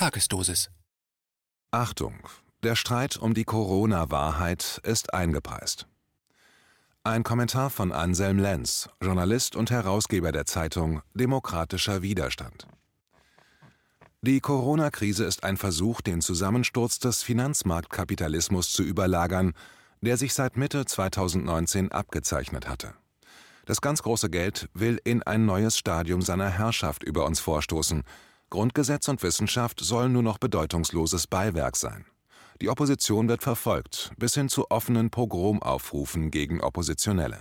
Tagesdosis. Achtung, der Streit um die Corona-Wahrheit ist eingepreist. Ein Kommentar von Anselm Lenz, Journalist und Herausgeber der Zeitung Demokratischer Widerstand. Die Corona-Krise ist ein Versuch, den Zusammensturz des Finanzmarktkapitalismus zu überlagern, der sich seit Mitte 2019 abgezeichnet hatte. Das ganz große Geld will in ein neues Stadium seiner Herrschaft über uns vorstoßen. Grundgesetz und Wissenschaft sollen nur noch bedeutungsloses Beiwerk sein. Die Opposition wird verfolgt, bis hin zu offenen Pogromaufrufen gegen Oppositionelle.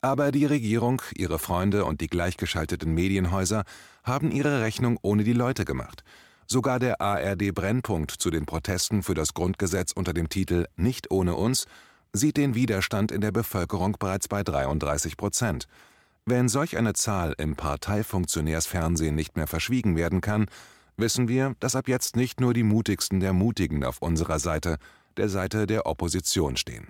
Aber die Regierung, ihre Freunde und die gleichgeschalteten Medienhäuser haben ihre Rechnung ohne die Leute gemacht. Sogar der ARD Brennpunkt zu den Protesten für das Grundgesetz unter dem Titel Nicht ohne uns sieht den Widerstand in der Bevölkerung bereits bei 33 Prozent. Wenn solch eine Zahl im Parteifunktionärsfernsehen nicht mehr verschwiegen werden kann, wissen wir, dass ab jetzt nicht nur die mutigsten der Mutigen auf unserer Seite, der Seite der Opposition stehen.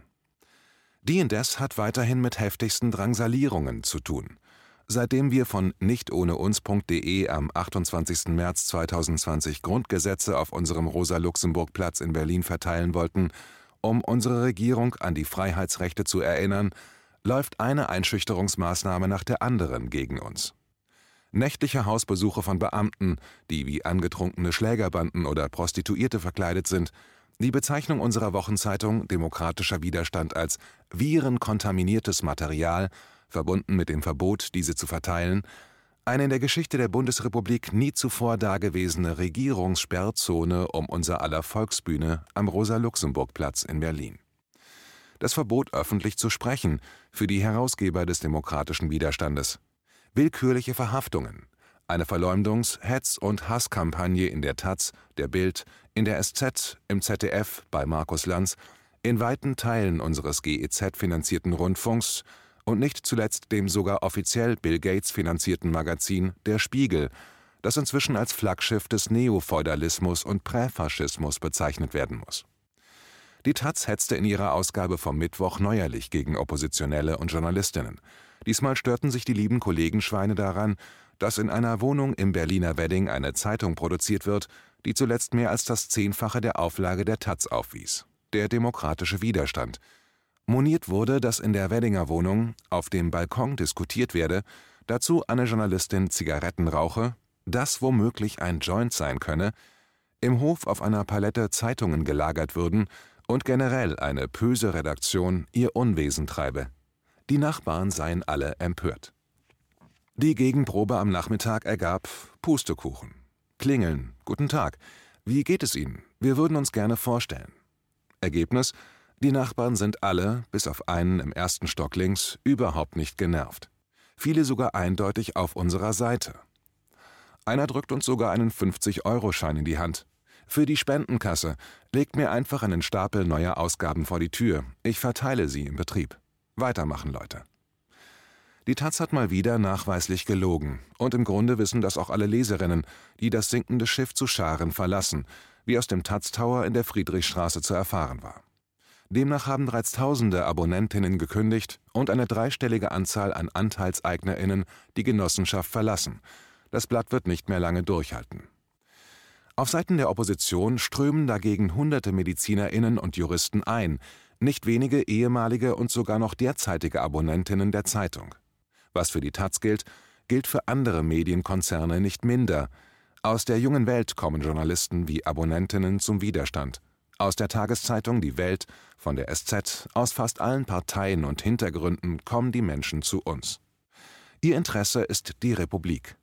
Die indes hat weiterhin mit heftigsten Drangsalierungen zu tun. Seitdem wir von nichtohneuns.de am 28. März 2020 Grundgesetze auf unserem Rosa-Luxemburg-Platz in Berlin verteilen wollten, um unsere Regierung an die Freiheitsrechte zu erinnern, läuft eine Einschüchterungsmaßnahme nach der anderen gegen uns. Nächtliche Hausbesuche von Beamten, die wie angetrunkene Schlägerbanden oder Prostituierte verkleidet sind, die Bezeichnung unserer Wochenzeitung Demokratischer Widerstand als virenkontaminiertes Material, verbunden mit dem Verbot, diese zu verteilen, eine in der Geschichte der Bundesrepublik nie zuvor dagewesene Regierungssperrzone um unser aller Volksbühne am Rosa-Luxemburg-Platz in Berlin. Das Verbot, öffentlich zu sprechen, für die Herausgeber des demokratischen Widerstandes, willkürliche Verhaftungen, eine Verleumdungs-, Hetz- und Hasskampagne in der Taz, der Bild, in der SZ, im ZDF, bei Markus Lanz, in weiten Teilen unseres GEZ-finanzierten Rundfunks und nicht zuletzt dem sogar offiziell Bill Gates finanzierten Magazin Der Spiegel, das inzwischen als Flaggschiff des Neofeudalismus und Präfaschismus bezeichnet werden muss. Die Taz hetzte in ihrer Ausgabe vom Mittwoch neuerlich gegen Oppositionelle und Journalistinnen – Diesmal störten sich die lieben Kollegenschweine daran, dass in einer Wohnung im Berliner Wedding eine Zeitung produziert wird, die zuletzt mehr als das Zehnfache der Auflage der Taz aufwies. Der demokratische Widerstand. Moniert wurde, dass in der Weddinger Wohnung auf dem Balkon diskutiert werde, dazu eine Journalistin Zigaretten rauche, das womöglich ein Joint sein könne, im Hof auf einer Palette Zeitungen gelagert würden und generell eine böse Redaktion ihr Unwesen treibe. Die Nachbarn seien alle empört. Die Gegenprobe am Nachmittag ergab Pustekuchen. Klingeln. Guten Tag. Wie geht es Ihnen? Wir würden uns gerne vorstellen. Ergebnis: Die Nachbarn sind alle, bis auf einen im ersten Stock links, überhaupt nicht genervt. Viele sogar eindeutig auf unserer Seite. Einer drückt uns sogar einen 50-Euro-Schein in die Hand. Für die Spendenkasse legt mir einfach einen Stapel neuer Ausgaben vor die Tür. Ich verteile sie im Betrieb. Weitermachen, Leute. Die Taz hat mal wieder nachweislich gelogen. Und im Grunde wissen das auch alle Leserinnen, die das sinkende Schiff zu Scharen verlassen, wie aus dem Taz Tower in der Friedrichstraße zu erfahren war. Demnach haben bereits tausende Abonnentinnen gekündigt und eine dreistellige Anzahl an AnteilseignerInnen die Genossenschaft verlassen. Das Blatt wird nicht mehr lange durchhalten. Auf Seiten der Opposition strömen dagegen hunderte MedizinerInnen und Juristen ein, nicht wenige ehemalige und sogar noch derzeitige Abonnentinnen der Zeitung. Was für die Taz gilt, gilt für andere Medienkonzerne nicht minder. Aus der jungen Welt kommen Journalisten wie Abonnentinnen zum Widerstand. Aus der Tageszeitung Die Welt, von der SZ, aus fast allen Parteien und Hintergründen kommen die Menschen zu uns. Ihr Interesse ist die Republik.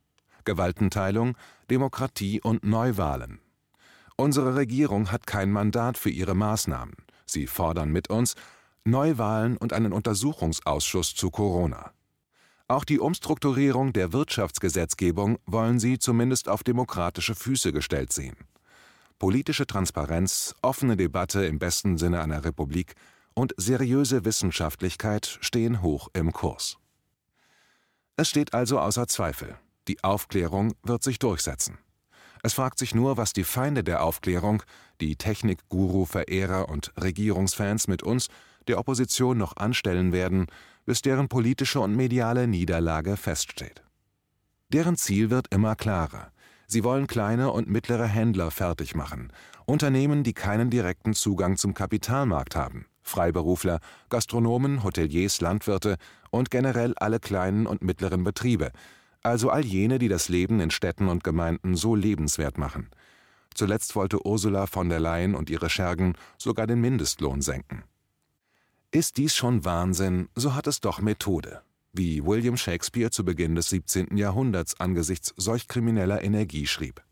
Gewaltenteilung, Demokratie und Neuwahlen. Unsere Regierung hat kein Mandat für ihre Maßnahmen. Sie fordern mit uns Neuwahlen und einen Untersuchungsausschuss zu Corona. Auch die Umstrukturierung der Wirtschaftsgesetzgebung wollen sie zumindest auf demokratische Füße gestellt sehen. Politische Transparenz, offene Debatte im besten Sinne einer Republik und seriöse Wissenschaftlichkeit stehen hoch im Kurs. Es steht also außer Zweifel, die Aufklärung wird sich durchsetzen. Es fragt sich nur, was die Feinde der Aufklärung, die Technik-Guru-Verehrer und Regierungsfans mit uns, der Opposition, noch anstellen werden, bis deren politische und mediale Niederlage feststeht. Deren Ziel wird immer klarer. Sie wollen kleine und mittlere Händler fertig machen, Unternehmen, die keinen direkten Zugang zum Kapitalmarkt haben, Freiberufler, Gastronomen, Hoteliers, Landwirte und generell alle kleinen und mittleren Betriebe, also all jene, die das Leben in Städten und Gemeinden so lebenswert machen. Zuletzt wollte Ursula von der Leyen und ihre Schergen sogar den Mindestlohn senken. Ist dies schon Wahnsinn, so hat es doch Methode, wie William Shakespeare zu Beginn des 17. Jahrhunderts angesichts solch krimineller Energie schrieb.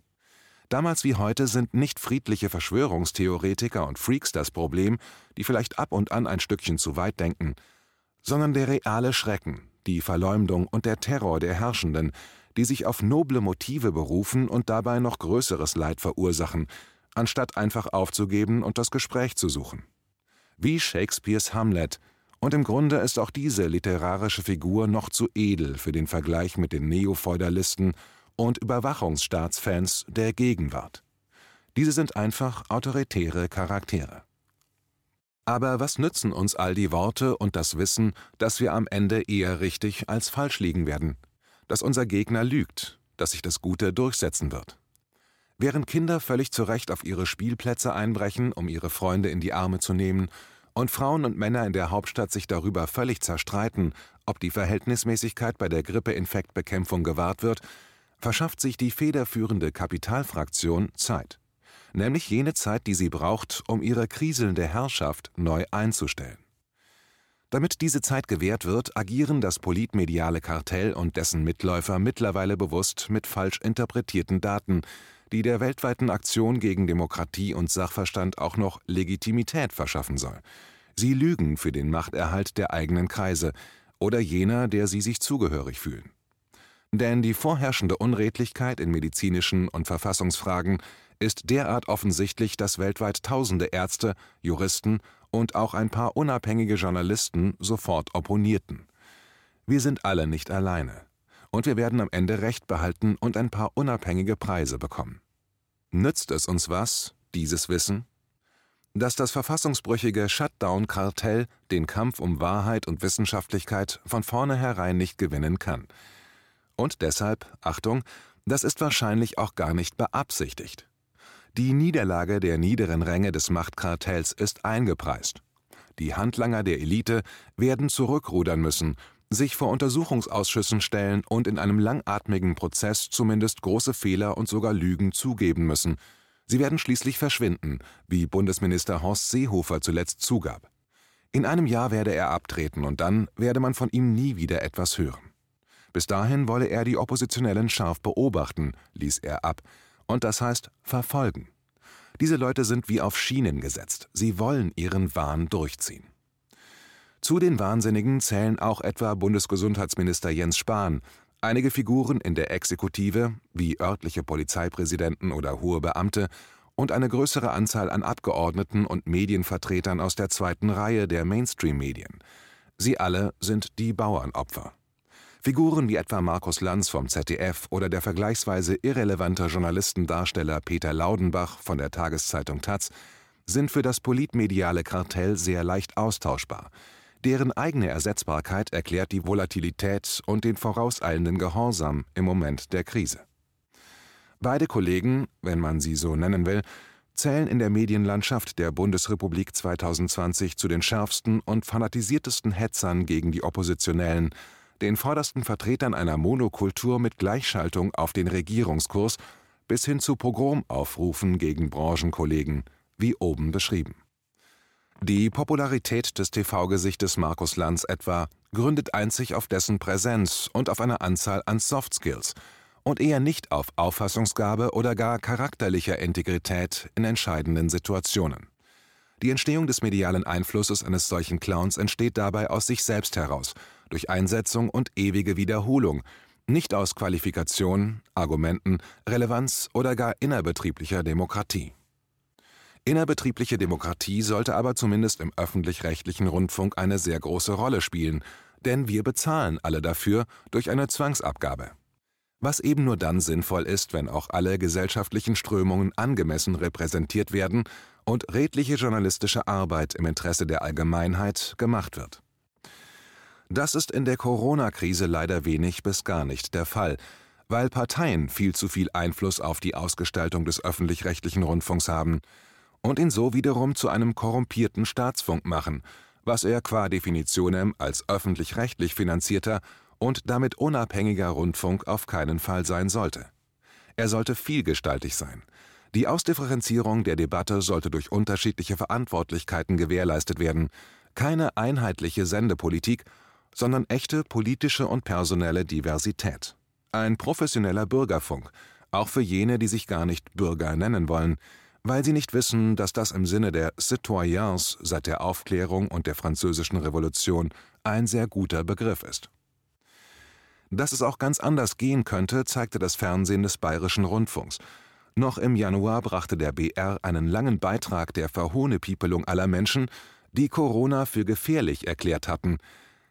Damals wie heute sind nicht friedliche Verschwörungstheoretiker und Freaks das Problem, die vielleicht ab und an ein Stückchen zu weit denken, sondern der reale Schrecken, die Verleumdung und der Terror der Herrschenden, die sich auf noble Motive berufen und dabei noch größeres Leid verursachen, anstatt einfach aufzugeben und das Gespräch zu suchen. Wie Shakespeares Hamlet, und im Grunde ist auch diese literarische Figur noch zu edel für den Vergleich mit den Neofeudalisten und Überwachungsstaatsfans der Gegenwart. Diese sind einfach autoritäre Charaktere. Aber was nützen uns all die Worte und das Wissen, dass wir am Ende eher richtig als falsch liegen werden? Dass unser Gegner lügt, dass sich das Gute durchsetzen wird? Während Kinder völlig zu Recht auf ihre Spielplätze einbrechen, um ihre Freunde in die Arme zu nehmen, und Frauen und Männer in der Hauptstadt sich darüber völlig zerstreiten, ob die Verhältnismäßigkeit bei der Grippeinfektbekämpfung gewahrt wird, verschafft sich die federführende Kapitalfraktion Zeit nämlich jene Zeit, die sie braucht, um ihre kriselnde Herrschaft neu einzustellen. Damit diese Zeit gewährt wird, agieren das politmediale Kartell und dessen Mitläufer mittlerweile bewusst mit falsch interpretierten Daten, die der weltweiten Aktion gegen Demokratie und Sachverstand auch noch Legitimität verschaffen soll. Sie lügen für den Machterhalt der eigenen Kreise oder jener, der sie sich zugehörig fühlen. Denn die vorherrschende Unredlichkeit in medizinischen und Verfassungsfragen ist derart offensichtlich, dass weltweit tausende Ärzte, Juristen und auch ein paar unabhängige Journalisten sofort opponierten. Wir sind alle nicht alleine. Und wir werden am Ende Recht behalten und ein paar unabhängige Preise bekommen. Nützt es uns was, dieses Wissen? Dass das verfassungsbrüchige Shutdown-Kartell den Kampf um Wahrheit und Wissenschaftlichkeit von vornherein nicht gewinnen kann. Und deshalb, Achtung, das ist wahrscheinlich auch gar nicht beabsichtigt. Die Niederlage der niederen Ränge des Machtkartells ist eingepreist. Die Handlanger der Elite werden zurückrudern müssen, sich vor Untersuchungsausschüssen stellen und in einem langatmigen Prozess zumindest große Fehler und sogar Lügen zugeben müssen. Sie werden schließlich verschwinden, wie Bundesminister Horst Seehofer zuletzt zugab. In einem Jahr werde er abtreten und dann werde man von ihm nie wieder etwas hören. Bis dahin wolle er die Oppositionellen scharf beobachten, ließ er ab, und das heißt verfolgen. Diese Leute sind wie auf Schienen gesetzt, sie wollen ihren Wahn durchziehen. Zu den Wahnsinnigen zählen auch etwa Bundesgesundheitsminister Jens Spahn, einige Figuren in der Exekutive, wie örtliche Polizeipräsidenten oder hohe Beamte, und eine größere Anzahl an Abgeordneten und Medienvertretern aus der zweiten Reihe der Mainstream-Medien. Sie alle sind die Bauernopfer. Figuren wie etwa Markus Lanz vom ZDF oder der vergleichsweise irrelevante Journalistendarsteller Peter Laudenbach von der Tageszeitung taz sind für das politmediale Kartell sehr leicht austauschbar. Deren eigene Ersetzbarkeit erklärt die Volatilität und den vorauseilenden Gehorsam im Moment der Krise. Beide Kollegen, wenn man sie so nennen will, zählen in der Medienlandschaft der Bundesrepublik 2020 zu den schärfsten und fanatisiertesten Hetzern gegen die Oppositionellen den vordersten Vertretern einer Monokultur mit Gleichschaltung auf den Regierungskurs bis hin zu Pogromaufrufen gegen Branchenkollegen, wie oben beschrieben. Die Popularität des TV-Gesichtes Markus Lanz etwa gründet einzig auf dessen Präsenz und auf einer Anzahl an Softskills und eher nicht auf Auffassungsgabe oder gar charakterlicher Integrität in entscheidenden Situationen. Die Entstehung des medialen Einflusses eines solchen Clowns entsteht dabei aus sich selbst heraus durch Einsetzung und ewige Wiederholung, nicht aus Qualifikation, Argumenten, Relevanz oder gar innerbetrieblicher Demokratie. Innerbetriebliche Demokratie sollte aber zumindest im öffentlich-rechtlichen Rundfunk eine sehr große Rolle spielen, denn wir bezahlen alle dafür durch eine Zwangsabgabe. Was eben nur dann sinnvoll ist, wenn auch alle gesellschaftlichen Strömungen angemessen repräsentiert werden und redliche journalistische Arbeit im Interesse der Allgemeinheit gemacht wird. Das ist in der Corona-Krise leider wenig bis gar nicht der Fall. weil Parteien viel zu viel Einfluss auf die Ausgestaltung des öffentlich-rechtlichen Rundfunks haben und ihn so wiederum zu einem korrumpierten Staatsfunk machen, was er qua Definitionem als öffentlich-rechtlich finanzierter und damit unabhängiger Rundfunk auf keinen Fall sein sollte. Er sollte vielgestaltig sein. Die Ausdifferenzierung der Debatte sollte durch unterschiedliche Verantwortlichkeiten gewährleistet werden, keine einheitliche Sendepolitik, sondern echte politische und personelle Diversität. Ein professioneller Bürgerfunk, auch für jene, die sich gar nicht Bürger nennen wollen, weil sie nicht wissen, dass das im Sinne der Citoyens seit der Aufklärung und der Französischen Revolution ein sehr guter Begriff ist. Dass es auch ganz anders gehen könnte, zeigte das Fernsehen des Bayerischen Rundfunks. Noch im Januar brachte der BR einen langen Beitrag der Verhohnepiepelung aller Menschen, die Corona für gefährlich erklärt hatten.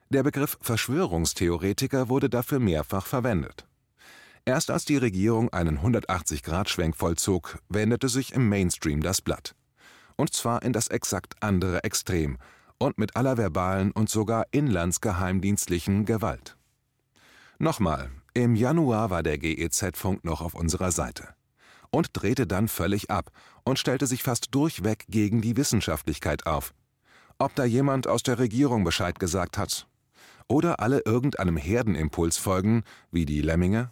Der Begriff Verschwörungstheoretiker wurde dafür mehrfach verwendet. Erst als die Regierung einen 180-Grad-Schwenk vollzog, wendete sich im Mainstream das Blatt. Und zwar in das exakt andere Extrem und mit aller verbalen und sogar inlandsgeheimdienstlichen Gewalt. Nochmal, im Januar war der GEZ-Funk noch auf unserer Seite und drehte dann völlig ab und stellte sich fast durchweg gegen die Wissenschaftlichkeit auf. Ob da jemand aus der Regierung Bescheid gesagt hat? Oder alle irgendeinem Herdenimpuls folgen, wie die Lemminge?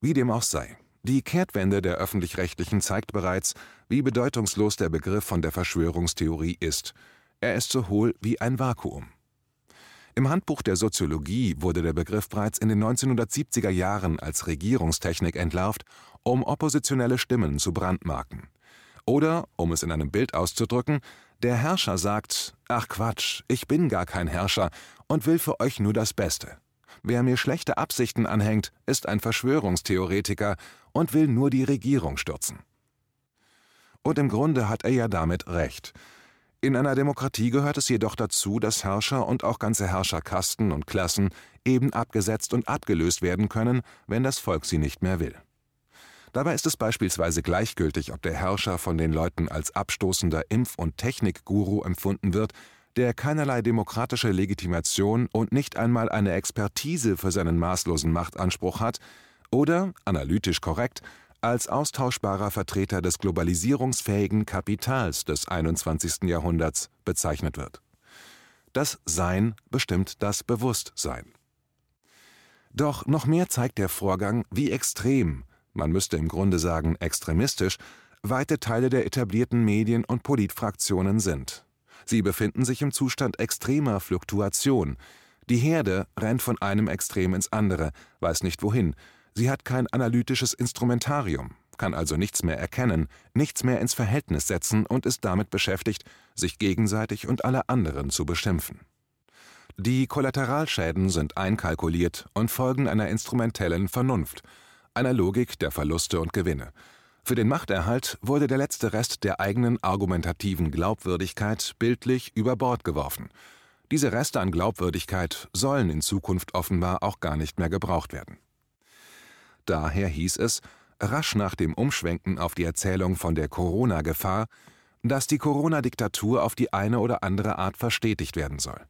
Wie dem auch sei, die Kehrtwende der öffentlich-rechtlichen zeigt bereits, wie bedeutungslos der Begriff von der Verschwörungstheorie ist. Er ist so hohl wie ein Vakuum. Im Handbuch der Soziologie wurde der Begriff bereits in den 1970er Jahren als Regierungstechnik entlarvt, um oppositionelle Stimmen zu brandmarken. Oder, um es in einem Bild auszudrücken, der Herrscher sagt: Ach Quatsch, ich bin gar kein Herrscher und will für euch nur das Beste. Wer mir schlechte Absichten anhängt, ist ein Verschwörungstheoretiker und will nur die Regierung stürzen. Und im Grunde hat er ja damit recht. In einer Demokratie gehört es jedoch dazu, dass Herrscher und auch ganze Herrscherkasten und Klassen eben abgesetzt und abgelöst werden können, wenn das Volk sie nicht mehr will. Dabei ist es beispielsweise gleichgültig, ob der Herrscher von den Leuten als abstoßender Impf- und Technikguru empfunden wird, der keinerlei demokratische Legitimation und nicht einmal eine Expertise für seinen maßlosen Machtanspruch hat, oder, analytisch korrekt, als austauschbarer Vertreter des globalisierungsfähigen Kapitals des 21. Jahrhunderts bezeichnet wird. Das Sein bestimmt das Bewusstsein. Doch noch mehr zeigt der Vorgang, wie extrem, man müsste im Grunde sagen extremistisch, weite Teile der etablierten Medien und Politfraktionen sind. Sie befinden sich im Zustand extremer Fluktuation. Die Herde rennt von einem Extrem ins andere, weiß nicht wohin, Sie hat kein analytisches Instrumentarium, kann also nichts mehr erkennen, nichts mehr ins Verhältnis setzen und ist damit beschäftigt, sich gegenseitig und alle anderen zu beschimpfen. Die Kollateralschäden sind einkalkuliert und folgen einer instrumentellen Vernunft, einer Logik der Verluste und Gewinne. Für den Machterhalt wurde der letzte Rest der eigenen argumentativen Glaubwürdigkeit bildlich über Bord geworfen. Diese Reste an Glaubwürdigkeit sollen in Zukunft offenbar auch gar nicht mehr gebraucht werden. Daher hieß es, rasch nach dem Umschwenken auf die Erzählung von der Corona-Gefahr, dass die Corona-Diktatur auf die eine oder andere Art verstetigt werden soll.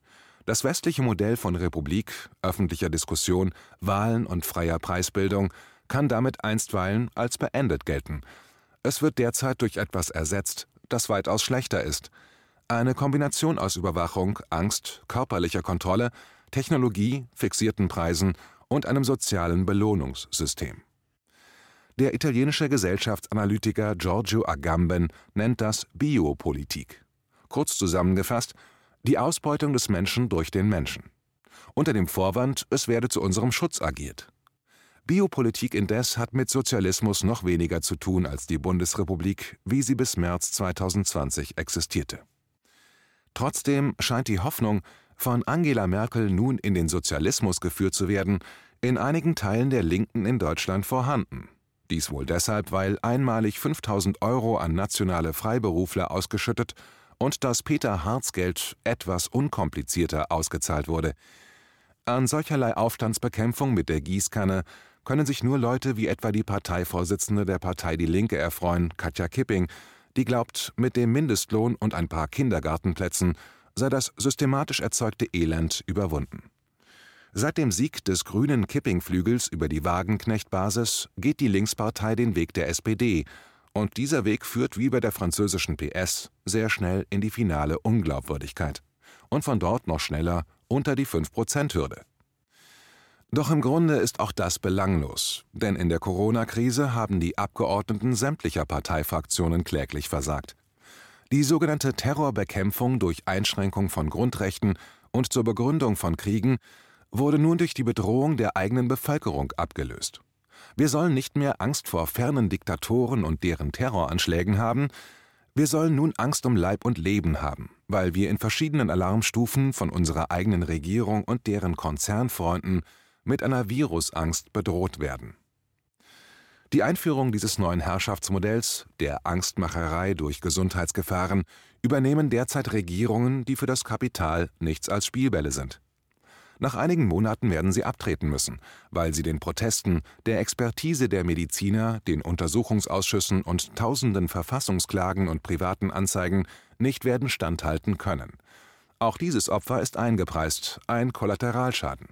Das westliche Modell von Republik, öffentlicher Diskussion, Wahlen und freier Preisbildung kann damit einstweilen als beendet gelten. Es wird derzeit durch etwas ersetzt, das weitaus schlechter ist. Eine Kombination aus Überwachung, Angst, körperlicher Kontrolle, Technologie, fixierten Preisen und einem sozialen Belohnungssystem. Der italienische Gesellschaftsanalytiker Giorgio Agamben nennt das Biopolitik. Kurz zusammengefasst, die Ausbeutung des Menschen durch den Menschen. Unter dem Vorwand, es werde zu unserem Schutz agiert. Biopolitik indes hat mit Sozialismus noch weniger zu tun als die Bundesrepublik, wie sie bis März 2020 existierte. Trotzdem scheint die Hoffnung, von Angela Merkel nun in den Sozialismus geführt zu werden, in einigen Teilen der Linken in Deutschland vorhanden. Dies wohl deshalb, weil einmalig 5000 Euro an nationale Freiberufler ausgeschüttet und das Peter-Harz-Geld etwas unkomplizierter ausgezahlt wurde. An solcherlei Aufstandsbekämpfung mit der Gießkanne können sich nur Leute wie etwa die Parteivorsitzende der Partei Die Linke erfreuen, Katja Kipping, die glaubt, mit dem Mindestlohn und ein paar Kindergartenplätzen sei das systematisch erzeugte Elend überwunden. Seit dem Sieg des grünen Kippingflügels über die Wagenknecht-Basis geht die Linkspartei den Weg der SPD, und dieser Weg führt wie bei der französischen PS sehr schnell in die finale Unglaubwürdigkeit und von dort noch schneller unter die 5-Prozent-Hürde. Doch im Grunde ist auch das belanglos, denn in der Corona-Krise haben die Abgeordneten sämtlicher Parteifraktionen kläglich versagt. Die sogenannte Terrorbekämpfung durch Einschränkung von Grundrechten und zur Begründung von Kriegen wurde nun durch die Bedrohung der eigenen Bevölkerung abgelöst. Wir sollen nicht mehr Angst vor fernen Diktatoren und deren Terroranschlägen haben, wir sollen nun Angst um Leib und Leben haben, weil wir in verschiedenen Alarmstufen von unserer eigenen Regierung und deren Konzernfreunden mit einer Virusangst bedroht werden. Die Einführung dieses neuen Herrschaftsmodells, der Angstmacherei durch Gesundheitsgefahren, übernehmen derzeit Regierungen, die für das Kapital nichts als Spielbälle sind. Nach einigen Monaten werden sie abtreten müssen, weil sie den Protesten, der Expertise der Mediziner, den Untersuchungsausschüssen und tausenden Verfassungsklagen und privaten Anzeigen nicht werden standhalten können. Auch dieses Opfer ist eingepreist, ein Kollateralschaden.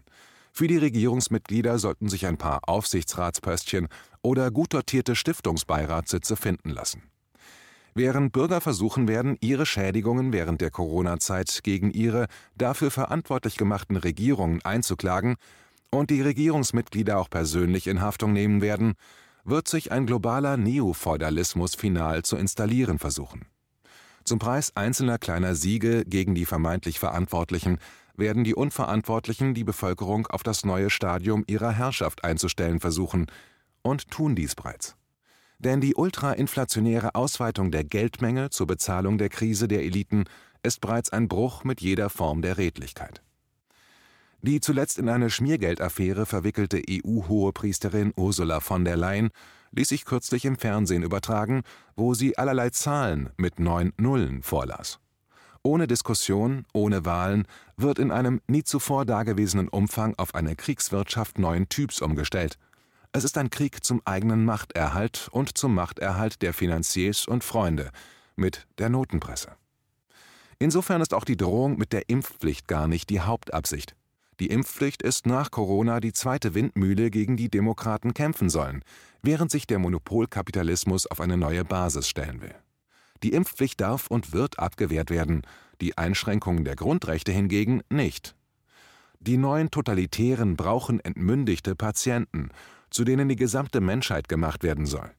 Für die Regierungsmitglieder sollten sich ein paar Aufsichtsratspöstchen oder gut dotierte Stiftungsbeiratssitze finden lassen während Bürger versuchen werden, ihre Schädigungen während der Corona-Zeit gegen ihre dafür verantwortlich gemachten Regierungen einzuklagen und die Regierungsmitglieder auch persönlich in Haftung nehmen werden, wird sich ein globaler Neofeudalismus final zu installieren versuchen. Zum Preis einzelner kleiner Siege gegen die vermeintlich Verantwortlichen werden die Unverantwortlichen die Bevölkerung auf das neue Stadium ihrer Herrschaft einzustellen versuchen und tun dies bereits. Denn die ultrainflationäre Ausweitung der Geldmenge zur Bezahlung der Krise der Eliten ist bereits ein Bruch mit jeder Form der Redlichkeit. Die zuletzt in eine Schmiergeldaffäre verwickelte EU-Hohepriesterin Ursula von der Leyen ließ sich kürzlich im Fernsehen übertragen, wo sie allerlei Zahlen mit neun Nullen vorlas. Ohne Diskussion, ohne Wahlen wird in einem nie zuvor dagewesenen Umfang auf eine Kriegswirtschaft neuen Typs umgestellt – es ist ein Krieg zum eigenen Machterhalt und zum Machterhalt der Finanziers und Freunde mit der Notenpresse. Insofern ist auch die Drohung mit der Impfpflicht gar nicht die Hauptabsicht. Die Impfpflicht ist nach Corona die zweite Windmühle, gegen die Demokraten kämpfen sollen, während sich der Monopolkapitalismus auf eine neue Basis stellen will. Die Impfpflicht darf und wird abgewehrt werden, die Einschränkungen der Grundrechte hingegen nicht. Die neuen Totalitären brauchen entmündigte Patienten zu denen die gesamte Menschheit gemacht werden soll.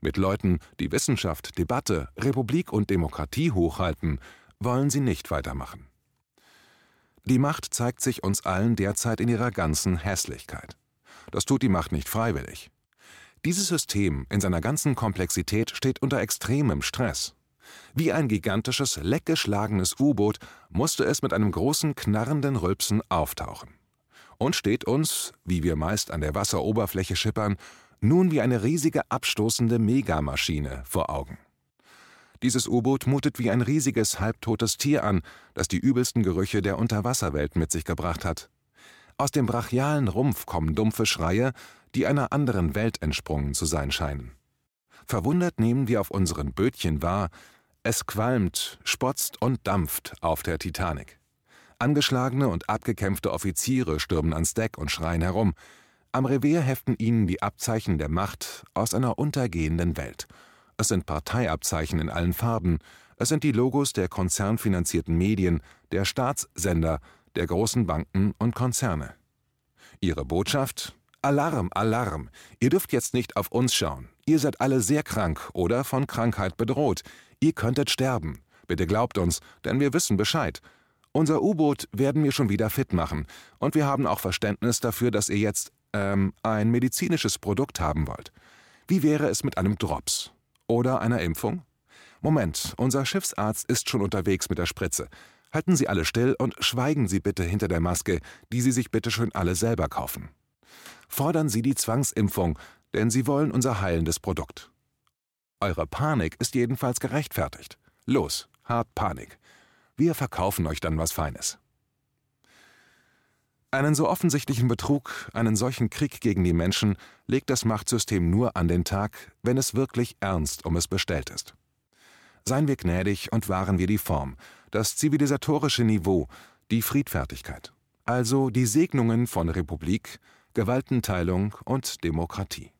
Mit Leuten, die Wissenschaft, Debatte, Republik und Demokratie hochhalten, wollen sie nicht weitermachen. Die Macht zeigt sich uns allen derzeit in ihrer ganzen Hässlichkeit. Das tut die Macht nicht freiwillig. Dieses System in seiner ganzen Komplexität steht unter extremem Stress. Wie ein gigantisches, leckgeschlagenes U-Boot musste es mit einem großen, knarrenden Rülpsen auftauchen und steht uns, wie wir meist an der Wasseroberfläche schippern, nun wie eine riesige abstoßende Megamaschine vor Augen. Dieses U-Boot mutet wie ein riesiges, halbtotes Tier an, das die übelsten Gerüche der Unterwasserwelt mit sich gebracht hat. Aus dem brachialen Rumpf kommen dumpfe Schreie, die einer anderen Welt entsprungen zu sein scheinen. Verwundert nehmen wir auf unseren Bötchen wahr, es qualmt, spotzt und dampft auf der Titanic. Angeschlagene und abgekämpfte Offiziere stürmen ans Deck und schreien herum. Am Revier heften ihnen die Abzeichen der Macht aus einer untergehenden Welt. Es sind Parteiabzeichen in allen Farben, es sind die Logos der konzernfinanzierten Medien, der Staatssender, der großen Banken und Konzerne. Ihre Botschaft? Alarm, Alarm! Ihr dürft jetzt nicht auf uns schauen. Ihr seid alle sehr krank oder von Krankheit bedroht. Ihr könntet sterben. Bitte glaubt uns, denn wir wissen Bescheid. Unser U-Boot werden wir schon wieder fit machen. Und wir haben auch Verständnis dafür, dass ihr jetzt, ähm, ein medizinisches Produkt haben wollt. Wie wäre es mit einem Drops? Oder einer Impfung? Moment, unser Schiffsarzt ist schon unterwegs mit der Spritze. Halten Sie alle still und schweigen Sie bitte hinter der Maske, die Sie sich bitte schön alle selber kaufen. Fordern Sie die Zwangsimpfung, denn Sie wollen unser heilendes Produkt. Eure Panik ist jedenfalls gerechtfertigt. Los, hart Panik. Wir verkaufen euch dann was Feines. Einen so offensichtlichen Betrug, einen solchen Krieg gegen die Menschen legt das Machtsystem nur an den Tag, wenn es wirklich ernst um es bestellt ist. Seien wir gnädig und wahren wir die Form, das zivilisatorische Niveau, die Friedfertigkeit. also die Segnungen von Republik, Gewaltenteilung und Demokratie